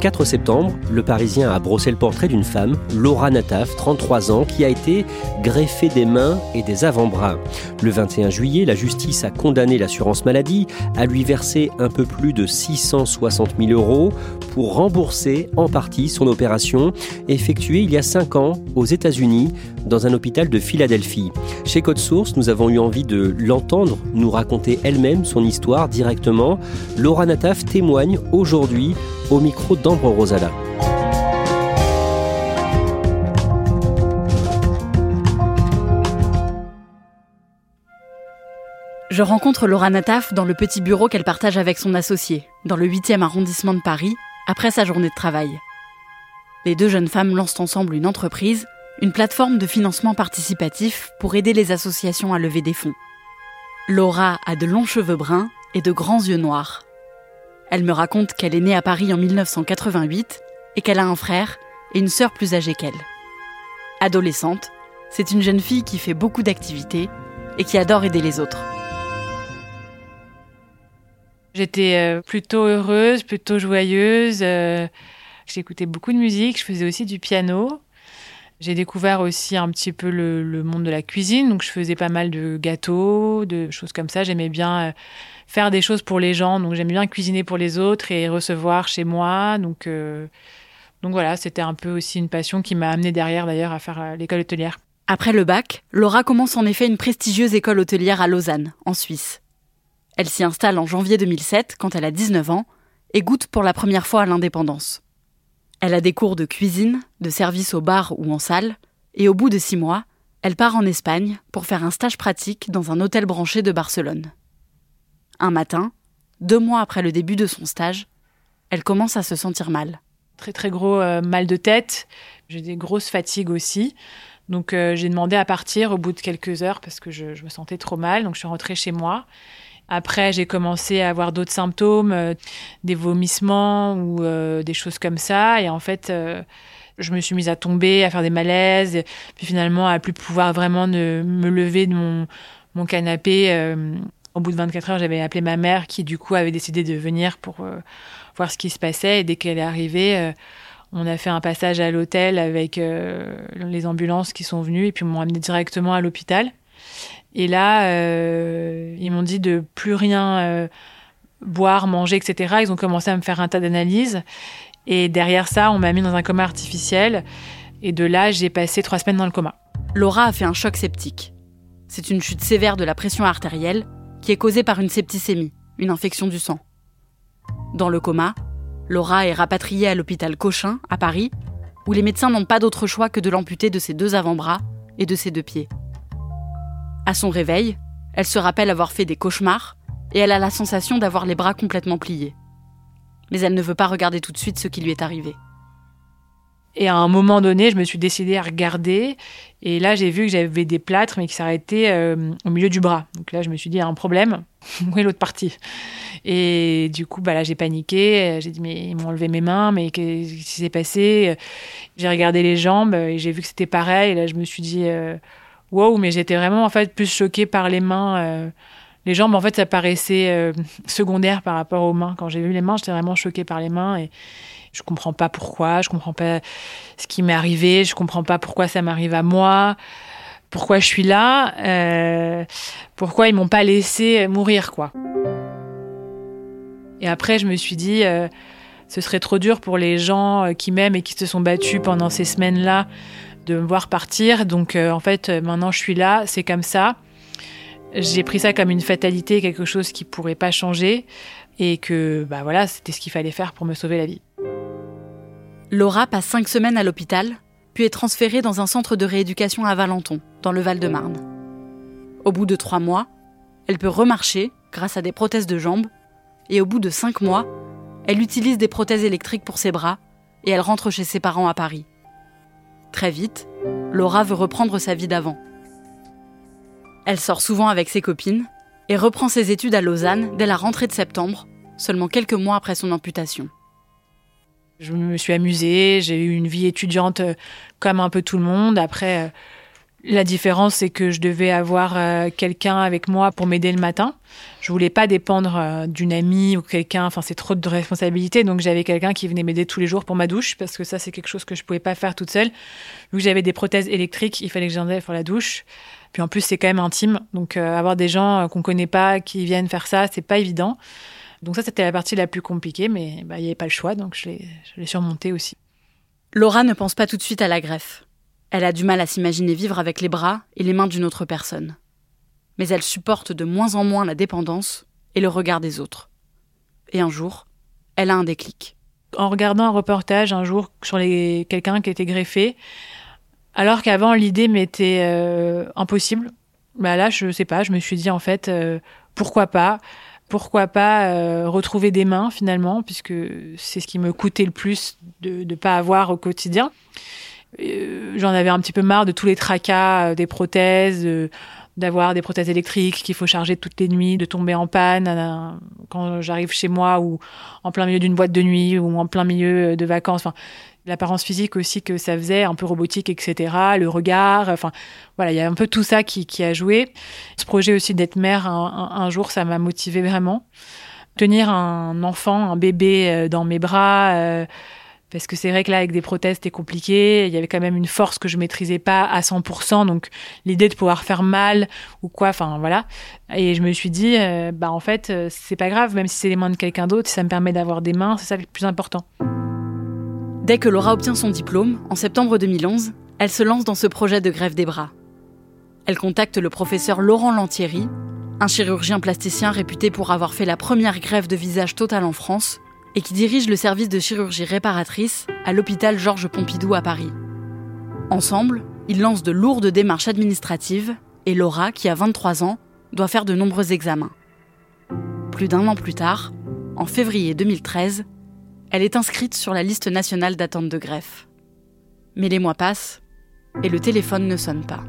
4 septembre, le Parisien a brossé le portrait d'une femme, Laura Nataf, 33 ans, qui a été greffée des mains et des avant-bras. Le 21 juillet, la justice a condamné l'assurance maladie à lui verser un peu plus de 660 000 euros pour rembourser en partie son opération effectuée il y a 5 ans aux États-Unis dans un hôpital de Philadelphie. Chez Code Source, nous avons eu envie de l'entendre nous raconter elle-même son histoire directement. Laura Nataf témoigne aujourd'hui au micro Je rencontre Laura Nataf dans le petit bureau qu'elle partage avec son associé, dans le 8e arrondissement de Paris, après sa journée de travail. Les deux jeunes femmes lancent ensemble une entreprise, une plateforme de financement participatif pour aider les associations à lever des fonds. Laura a de longs cheveux bruns et de grands yeux noirs. Elle me raconte qu'elle est née à Paris en 1988 et qu'elle a un frère et une sœur plus âgée qu'elle. Adolescente, c'est une jeune fille qui fait beaucoup d'activités et qui adore aider les autres. J'étais euh, plutôt heureuse, plutôt joyeuse. euh, J'écoutais beaucoup de musique, je faisais aussi du piano. J'ai découvert aussi un petit peu le, monde de la cuisine, donc je faisais pas mal de gâteaux, de choses comme ça. J'aimais bien euh, faire des choses pour les gens, donc j'aimais bien cuisiner pour les autres et recevoir chez moi. Donc, euh, donc voilà, c'était un peu aussi une passion qui m'a amené derrière d'ailleurs à faire euh, l'école hôtelière. Après le bac, Laura commence en effet une prestigieuse école hôtelière à Lausanne, en Suisse. Elle s'y installe en janvier 2007, quand elle a 19 ans, et goûte pour la première fois à l'indépendance. Elle a des cours de cuisine, de service au bar ou en salle, et au bout de six mois, elle part en Espagne pour faire un stage pratique dans un hôtel branché de Barcelone. Un matin, deux mois après le début de son stage, elle commence à se sentir mal. Très très gros euh, mal de tête, j'ai des grosses fatigues aussi. Donc euh, j'ai demandé à partir au bout de quelques heures parce que je, je me sentais trop mal. Donc je suis rentrée chez moi. Après, j'ai commencé à avoir d'autres symptômes, euh, des vomissements ou euh, des choses comme ça. Et en fait, euh, je me suis mise à tomber, à faire des malaises, et puis finalement à plus pouvoir vraiment me lever de mon, mon canapé. Euh, au bout de 24 heures, j'avais appelé ma mère qui du coup avait décidé de venir pour euh, voir ce qui se passait. Et dès qu'elle est arrivée, on a fait un passage à l'hôtel avec euh, les ambulances qui sont venues et puis m'ont amené directement à l'hôpital. Et là, euh, ils m'ont dit de plus rien euh, boire, manger, etc. Ils ont commencé à me faire un tas d'analyses. Et derrière ça, on m'a mis dans un coma artificiel. Et de là, j'ai passé trois semaines dans le coma. Laura a fait un choc septique. C'est une chute sévère de la pression artérielle qui est causée par une septicémie, une infection du sang. Dans le coma, Laura est rapatriée à l'hôpital Cochin, à Paris, où les médecins n'ont pas d'autre choix que de l'amputer de ses deux avant-bras et de ses deux pieds. À son réveil, elle se rappelle avoir fait des cauchemars et elle a la sensation d'avoir les bras complètement pliés. Mais elle ne veut pas regarder tout de suite ce qui lui est arrivé. Et à un moment donné, je me suis décidée à regarder. Et là, j'ai vu que j'avais des plâtres, mais qui s'arrêtaient euh, au milieu du bras. Donc là, je me suis dit, il y a un problème. Où est l'autre partie? Et du coup, bah là, j'ai paniqué. J'ai dit, mais ils m'ont enlevé mes mains, mais qu'est-ce qui s'est passé? J'ai regardé les jambes et j'ai vu que c'était pareil. Et là, je me suis dit, euh, wow, mais j'étais vraiment en fait plus choquée par les mains. euh, les jambes, en fait, ça paraissait euh, secondaire par rapport aux mains. Quand j'ai vu les mains, j'étais vraiment choquée par les mains. Et, Je comprends pas pourquoi, je comprends pas ce qui m'est arrivé, je comprends pas pourquoi ça m'arrive à moi, pourquoi je suis là, euh, pourquoi ils m'ont pas laissé mourir, quoi. Et après, je me suis dit, ce serait trop dur pour les gens qui m'aiment et qui se sont battus pendant ces semaines-là de me voir partir. Donc, euh, en fait, maintenant, je suis là, c'est comme ça. J'ai pris ça comme une fatalité, quelque chose qui pourrait pas changer, et que, bah voilà, c'était ce qu'il fallait faire pour me sauver la vie. Laura passe cinq semaines à l'hôpital, puis est transférée dans un centre de rééducation à Valenton, dans le Val-de-Marne. Au bout de trois mois, elle peut remarcher grâce à des prothèses de jambes et au bout de cinq mois, elle utilise des prothèses électriques pour ses bras et elle rentre chez ses parents à Paris. Très vite, Laura veut reprendre sa vie d'avant. Elle sort souvent avec ses copines et reprend ses études à Lausanne dès la rentrée de septembre, seulement quelques mois après son amputation. Je me suis amusée, j'ai eu une vie étudiante euh, comme un peu tout le monde. Après, euh, la différence, c'est que je devais avoir euh, quelqu'un avec moi pour m'aider le matin. Je voulais pas dépendre euh, d'une amie ou quelqu'un. Enfin, c'est trop de responsabilités. Donc, j'avais quelqu'un qui venait m'aider tous les jours pour ma douche parce que ça, c'est quelque chose que je pouvais pas faire toute seule. Vu que j'avais des prothèses électriques, il fallait que j'en aille pour la douche. Puis en plus, c'est quand même intime. Donc, euh, avoir des gens qu'on connaît pas qui viennent faire ça, c'est pas évident. Donc ça, c'était la partie la plus compliquée, mais bah, il n'y avait pas le choix, donc je l'ai surmonté aussi. Laura ne pense pas tout de suite à la greffe. Elle a du mal à s'imaginer vivre avec les bras et les mains d'une autre personne. Mais elle supporte de moins en moins la dépendance et le regard des autres. Et un jour, elle a un déclic. En regardant un reportage un jour sur les... quelqu'un qui était greffé, alors qu'avant l'idée m'était euh, impossible, bah là je sais pas, je me suis dit en fait euh, pourquoi pas, pourquoi pas euh, retrouver des mains finalement, puisque c'est ce qui me coûtait le plus de ne pas avoir au quotidien. J'en avais un petit peu marre de tous les tracas des prothèses, d'avoir des prothèses électriques qu'il faut charger toutes les nuits, de tomber en panne euh, quand j'arrive chez moi ou en plein milieu d'une boîte de nuit ou en plein milieu de vacances. Enfin, l'apparence physique aussi que ça faisait, un peu robotique, etc. Le regard, enfin voilà, il y a un peu tout ça qui, qui a joué. Ce projet aussi d'être mère un, jour, ça m'a motivé vraiment. Tenir un enfant, un bébé dans mes bras. Euh, parce que c'est vrai que là, avec des prothèses, c'était compliqué. Il y avait quand même une force que je maîtrisais pas à 100%. Donc, l'idée de pouvoir faire mal ou quoi, enfin, voilà. Et je me suis dit, euh, bah, en fait, euh, c'est pas grave, même si c'est les mains de quelqu'un d'autre, si ça me permet d'avoir des mains, c'est ça le plus important. Dès que Laura obtient son diplôme, en septembre 2011, elle se lance dans ce projet de grève des bras. Elle contacte le professeur Laurent Lantieri, un chirurgien plasticien réputé pour avoir fait la première grève de visage totale en France et qui dirige le service de chirurgie réparatrice à l'hôpital Georges Pompidou à Paris. Ensemble, ils lancent de lourdes démarches administratives et Laura, qui a 23 ans, doit faire de nombreux examens. Plus d'un an plus tard, en février 2013, elle est inscrite sur la liste nationale d'attente de greffe. Mais les mois passent et le téléphone ne sonne pas.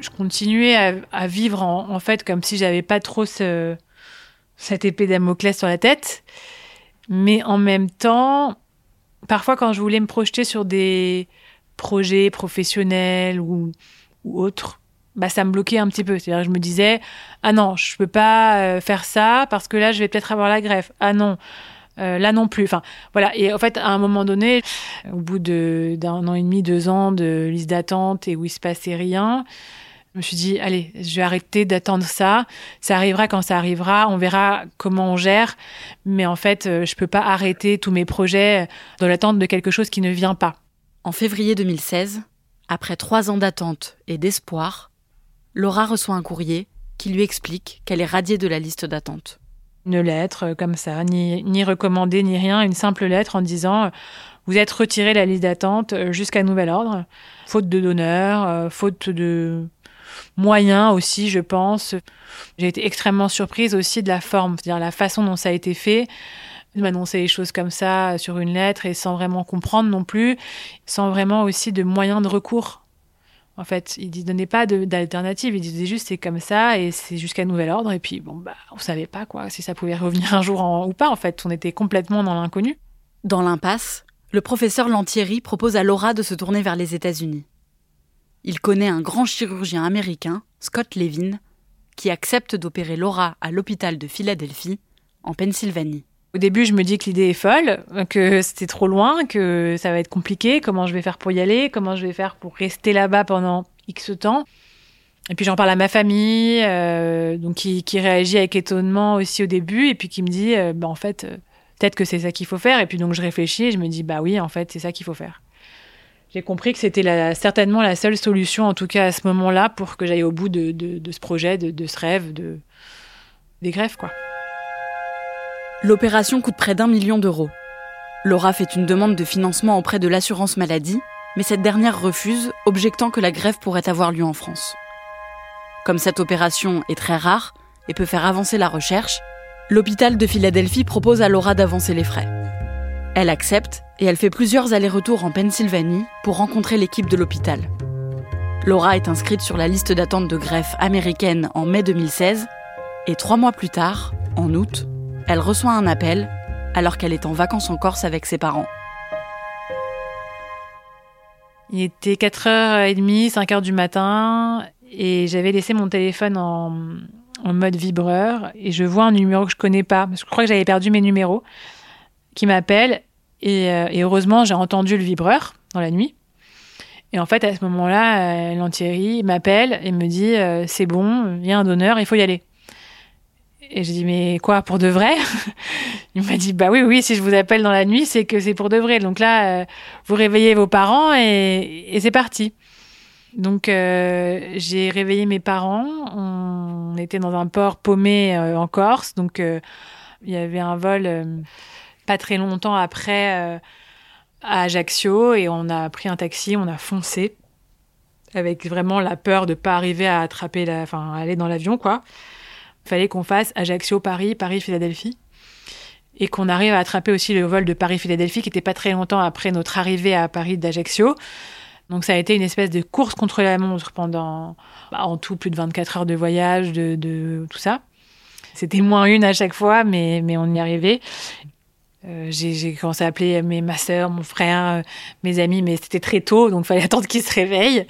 Je continuais à, vivre en, fait comme si j'avais pas trop ce, cette épée Damoclès sur la tête. Mais en même temps, parfois quand je voulais me projeter sur des projets professionnels ou, autres, bah ça me bloquait un petit peu. C'est-à-dire je me disais ah non, je peux pas euh, faire ça parce que là je vais peut-être avoir la greffe. Ah non. Euh, là non plus. Enfin, voilà. Et en fait, à un moment donné, au bout d'un an et demi, deux ans de liste d'attente et où il se passait rien, je me suis dit, allez, je vais arrêter d'attendre ça. Ça arrivera quand ça arrivera. On verra comment on gère. Mais en fait, euh, je peux pas arrêter tous mes projets dans l'attente de quelque chose qui ne vient pas. En février 2016, après trois ans d'attente et d'espoir, Laura reçoit un courrier qui lui explique qu'elle est radiée de la liste d'attente. Une lettre euh, comme ça, ni, ni recommandée, ni rien, une simple lettre en disant euh, vous êtes retiré de la liste d'attente jusqu'à nouvel ordre, faute de donneur, faute de moyen aussi, je pense. J'ai été extrêmement surprise aussi de la forme, c'est-à-dire la façon dont ça a été fait de m'annoncer les choses comme ça sur une lettre et sans vraiment comprendre non plus, sans vraiment aussi de moyens de recours. En fait, il ne donnait pas d'alternative, il disait juste c'est comme ça et c'est jusqu'à nouvel ordre. Et puis, bon, bah, on savait pas quoi, si ça pouvait revenir un jour ou pas. En fait, on était complètement dans l'inconnu. Dans l'impasse, le professeur Lantieri propose à Laura de se tourner vers les États-Unis il connaît un grand chirurgien américain, Scott Levin, qui accepte d'opérer Laura à l'hôpital de Philadelphie, en Pennsylvanie. Au début, je me dis que l'idée est folle, que c'était trop loin, que ça va être compliqué. Comment je vais faire pour y aller Comment je vais faire pour rester là-bas pendant X temps Et puis j'en parle à ma famille, euh, donc qui, réagit avec étonnement aussi au début, et puis qui me dit, euh, bah, en fait, euh, peut-être que c'est ça qu'il faut faire. Et puis donc je réfléchis et je me dis, bah oui, en fait, c'est ça qu'il faut faire. J'ai compris que c'était certainement la seule solution, en tout cas à ce moment-là, pour que j'aille au bout de, ce projet, de, de, ce rêve, de, des greffes, quoi. L'opération coûte près d'un million d'euros. Laura fait une demande de financement auprès de l'assurance maladie, mais cette dernière refuse, objectant que la greffe pourrait avoir lieu en France. Comme cette opération est très rare et peut faire avancer la recherche, l'hôpital de Philadelphie propose à Laura d'avancer les frais. Elle accepte et elle fait plusieurs allers-retours en Pennsylvanie pour rencontrer l'équipe de l'hôpital. Laura est inscrite sur la liste d'attente de greffe américaine en mai 2016 et trois mois plus tard, en août, elle reçoit un appel alors qu'elle est en vacances en Corse avec ses parents. Il était 4h30, 5h du matin, et j'avais laissé mon téléphone en, mode vibreur, et je vois un numéro que je connais pas, je crois que j'avais perdu mes numéros, qui m'appelle, et, euh, heureusement j'ai entendu le vibreur dans la nuit. Et en fait, à ce moment-là, euh, m'appelle et me dit euh, c'est bon, il y a un donneur, il faut y aller. Et j'ai dit, mais quoi, pour de vrai? Il m'a dit, bah oui, oui, si je vous appelle dans la nuit, c'est que c'est pour de vrai. Donc là, vous réveillez vos parents et, c'est parti. Donc j'ai réveillé mes parents. On était dans un port paumé en Corse. Donc il y avait un vol pas très longtemps après à Ajaccio et on a pris un taxi, on a foncé avec vraiment la peur de pas arriver à attraper la, enfin aller dans l'avion quoi fallait qu'on fasse Ajaccio-Paris, Paris-Philadelphie. Et qu'on arrive à attraper aussi le vol de Paris-Philadelphie, qui n'était pas très longtemps après notre arrivée à Paris d'Ajaccio. Donc ça a été une espèce de course contre la montre pendant, bah, en tout, plus de 24 heures de voyage, de, tout ça. C'était moins une à chaque fois, mais, mais on y arrivait. Euh, j'ai commencé à appeler mes, ma soeur, mon frère, euh, mes amis, mais c'était très tôt, donc il fallait attendre qu'ils se réveillent.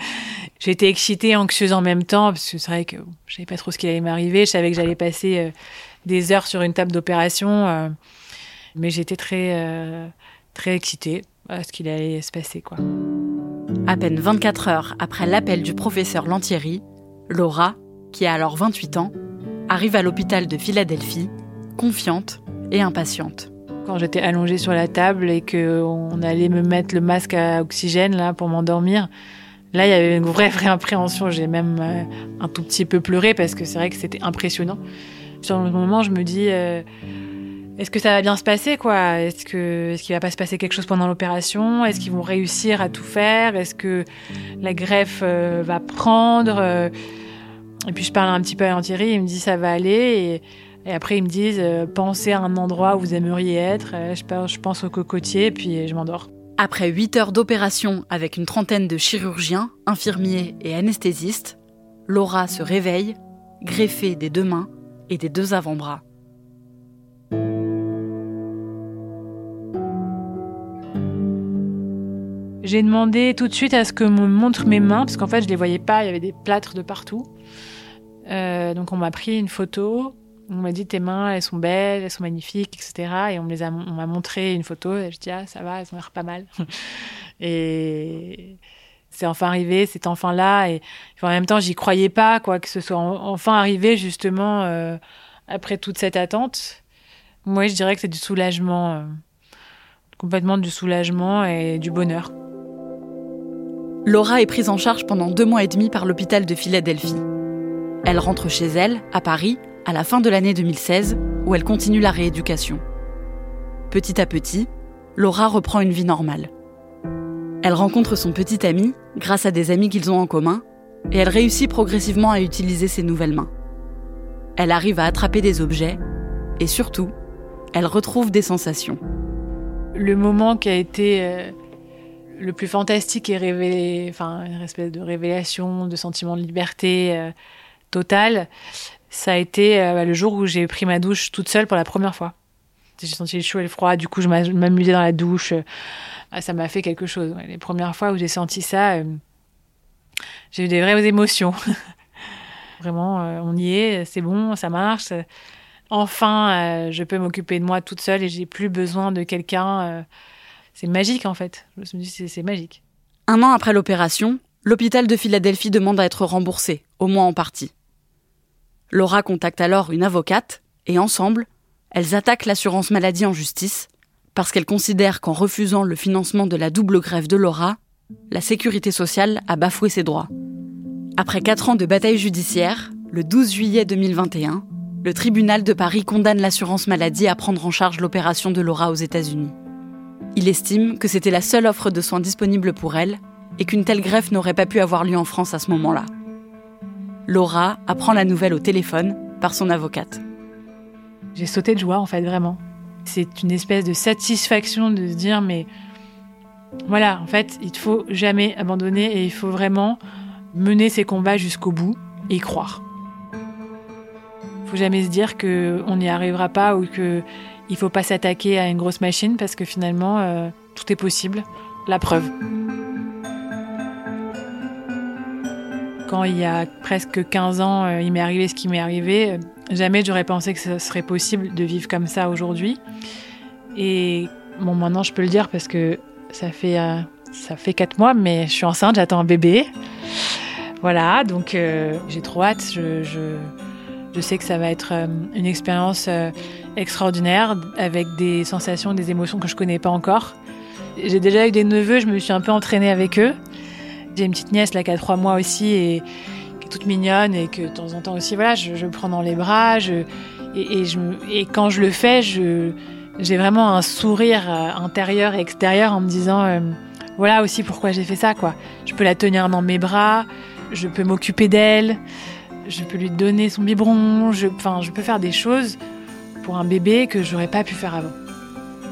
J'étais excitée, anxieuse en même temps, parce que c'est vrai que je savais pas trop ce qui allait m'arriver. Je savais que j'allais passer euh, des heures sur une table d'opération, mais j'étais très, très excitée à ce qu'il allait se passer, quoi. À peine 24 heures après l'appel du professeur Lantieri, Laura, qui a alors 28 ans, arrive à l'hôpital de Philadelphie, confiante et impatiente quand j'étais allongée sur la table et qu'on allait me mettre le masque à oxygène là pour m'endormir. Là, il y avait une vraie, vraie appréhension. J'ai même euh, un tout petit peu pleuré parce que c'est vrai que c'était impressionnant. Sur le moment, je me dis, euh, est-ce que ça va bien se passer, quoi? Est-ce que, est-ce va pas se passer quelque chose pendant l'opération? Est-ce qu'ils vont réussir à tout faire? Est-ce que la greffe euh, va prendre? Et puis je parle un petit peu à Thierry, il me dit ça va aller. Et après, ils me disent euh, pensez à un endroit où vous aimeriez être. Euh, je, pense au cocotier, puis je m'endors. Après 8 heures d'opération avec une trentaine de chirurgiens, infirmiers et anesthésistes, Laura se réveille, greffée des deux mains et des deux avant-bras. J'ai demandé tout de suite à ce que me montre mes mains, parce qu'en fait, je les voyais pas, il y avait des plâtres de partout. Euh, donc, on m'a pris une photo. On m'a dit tes mains, elles sont belles, elles sont magnifiques, etc. Et on me les a, on m'a montré une photo. Et je dis ah ça va, elles ont l'air pas mal. et c'est enfin arrivé, c'est enfin là. Et en même temps, j'y croyais pas, quoi, que ce soit enfin arrivé justement euh, après toute cette attente. Moi, je dirais que c'est du soulagement, euh, complètement du soulagement et du bonheur. Laura est prise en charge pendant deux mois et demi par l'hôpital de Philadelphie. Elle rentre chez elle, à Paris, à la fin de l'année 2016, où elle continue la rééducation. Petit à petit, Laura reprend une vie normale. Elle rencontre son petit ami grâce à des amis qu'ils ont en commun, et elle réussit progressivement à utiliser ses nouvelles mains. Elle arrive à attraper des objets, et surtout, elle retrouve des sensations. Le moment qui a été euh, le plus fantastique et révélé, enfin une espèce de révélation, de sentiment de liberté euh, totale, ça a été euh, le jour où j'ai pris ma douche toute seule pour la première fois. J'ai senti le chaud et le froid, du coup je m'amusais dans la douche. Ah, ça m'a fait quelque chose. Les premières fois où j'ai senti ça, euh, j'ai eu des vraies émotions. Vraiment, euh, on y est, c'est bon, ça marche. enfin, je peux m'occuper de moi toute seule et j'ai plus besoin de quelqu'un. c'est magique en fait. Je me dis c'est magique. Un an après l'opération, l'hôpital de Philadelphie demande à être remboursé, au moins en partie. Laura contacte alors une avocate et ensemble, elles attaquent l'assurance maladie en justice parce qu'elles considèrent qu'en refusant le financement de la double grève de Laura, la sécurité sociale a bafoué ses droits. Après quatre ans de bataille judiciaire, le 12 juillet 2021, le tribunal de Paris condamne l'assurance maladie à prendre en charge l'opération de Laura aux États-Unis. Il estime que c'était la seule offre de soins disponible pour elle et qu'une telle greffe n'aurait pas pu avoir lieu en France à ce moment-là. Laura apprend la nouvelle au téléphone par son avocate. J'ai sauté de joie en fait, vraiment. C'est une espèce de satisfaction de se dire mais voilà, en fait, il ne faut jamais abandonner et il faut vraiment mener ses combats jusqu'au bout et y croire. Il faut jamais se dire qu'on n'y arrivera pas ou qu'il ne faut pas s'attaquer à une grosse machine parce que finalement, euh, tout est possible. La preuve. Quand il y a presque 15 ans, euh, il m'est arrivé ce qui m'est arrivé, euh, jamais j'aurais pensé que ce serait possible de vivre comme ça aujourd'hui. Et bon, maintenant je peux le dire parce que ça fait, euh, ça fait 4 mois, mais je suis enceinte, j'attends un bébé. Voilà, donc j'ai trop hâte. Je, je, sais que ça va être une expérience extraordinaire avec des sensations, des émotions que je connais pas encore. J'ai déjà eu des neveux, je me suis un peu entraînée avec eux. J'ai une petite nièce là qui a trois mois aussi et qui est toute mignonne et que de temps en temps aussi, voilà, je, prends dans les bras. Et, quand je le fais, j'ai vraiment un sourire euh, intérieur et extérieur en me disant, euh, voilà aussi pourquoi j'ai fait ça, quoi. Je peux la tenir dans mes bras, je peux m'occuper d'elle, je peux lui donner son biberon, je, je peux faire des choses pour un bébé que j'aurais pas pu faire avant.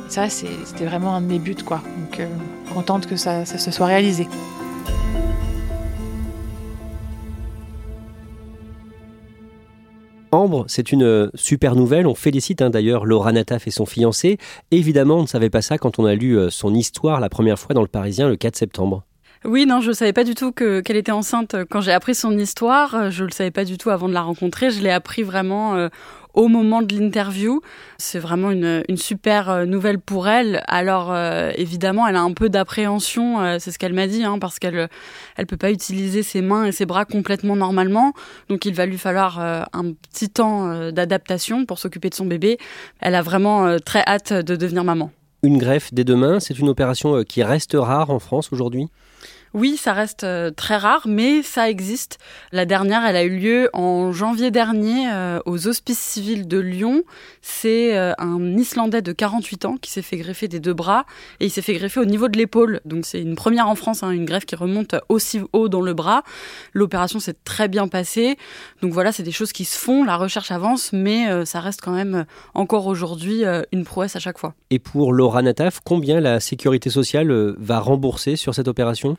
ça, c'était vraiment un de mes buts, quoi. Donc, euh, contente que ça se soit réalisé. C'est une euh, super nouvelle. On félicite hein, d'ailleurs Laura Nataf et son fiancé. Évidemment, on ne savait pas ça quand on a lu euh, son histoire la première fois dans le Parisien le 4 septembre. Oui, non, je ne savais pas du tout qu'elle était enceinte quand j'ai appris son histoire. Je ne le savais pas du tout avant de la rencontrer. Je l'ai appris vraiment euh, au moment de l'interview. C'est vraiment une, super euh, nouvelle pour elle. Alors euh, évidemment, elle a un peu d'appréhension, euh, c'est ce qu'elle m'a dit, hein, parce qu'elle elle peut pas utiliser ses mains et ses bras complètement normalement. Donc il va lui falloir un petit temps d'adaptation pour s'occuper de son bébé. Elle a vraiment très hâte de devenir maman. Une greffe dès demain, c'est une opération qui reste rare en France aujourd'hui? Oui, ça reste euh, très rare, mais ça existe. La dernière, elle a eu lieu en janvier dernier euh, aux Hospices civils de Lyon. C'est euh, un Islandais de 48 ans qui s'est fait greffer des deux bras et il s'est fait greffer au niveau de l'épaule. Donc c'est une première en France, hein, une greffe qui remonte aussi haut dans le bras. L'opération s'est très bien passée. Donc voilà, c'est des choses qui se font, la recherche avance, mais ça reste quand même encore aujourd'hui une prouesse à chaque fois. Et pour Laura Nataf, combien la sécurité sociale va rembourser sur cette opération?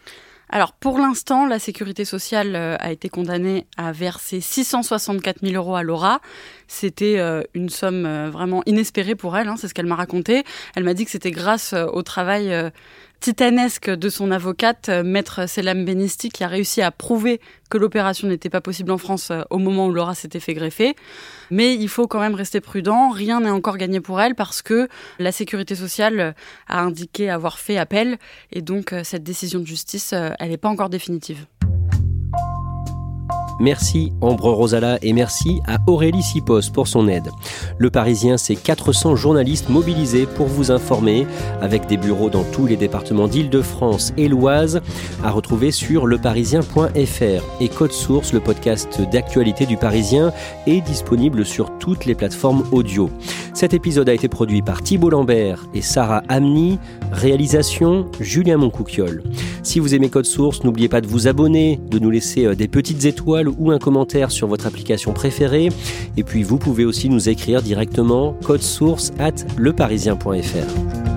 Alors pour l'instant, la sécurité sociale euh, a été condamnée à verser 664 000 euros à Laura. C'était euh, une somme euh, vraiment inespérée pour elle, hein, c'est ce qu'elle m'a raconté. Elle m'a dit que c'était grâce au travail titanesque de son avocate, euh, maître Selam Benisti, qui a réussi à prouver que l'opération n'était pas possible en France euh, au moment où Laura s'était fait greffer. Mais il faut quand même rester prudent. Rien n'est encore gagné pour elle parce que la sécurité sociale a indiqué avoir fait appel et donc euh, cette décision de justice, elle n'est pas encore définitive. Merci Ambre Rosala et merci à Aurélie Sipos pour son aide. Le Parisien, c'est 400 journalistes mobilisés pour vous informer, avec des bureaux dans tous les départements d'Île-de-France et l'Oise, à retrouver sur leparisien.fr. Et Code Source, le podcast d'actualité du Parisien, est disponible sur toutes les plateformes audio. Cet épisode a été produit par Thibault Lambert et Sarah Amni, réalisation Julien Moncouquiol. Si vous aimez Code Source, n'oubliez pas de vous abonner, de nous laisser euh, des petites étoiles ou un commentaire sur votre application préférée. Et puis vous pouvez aussi nous écrire directement code source at leparisien.fr.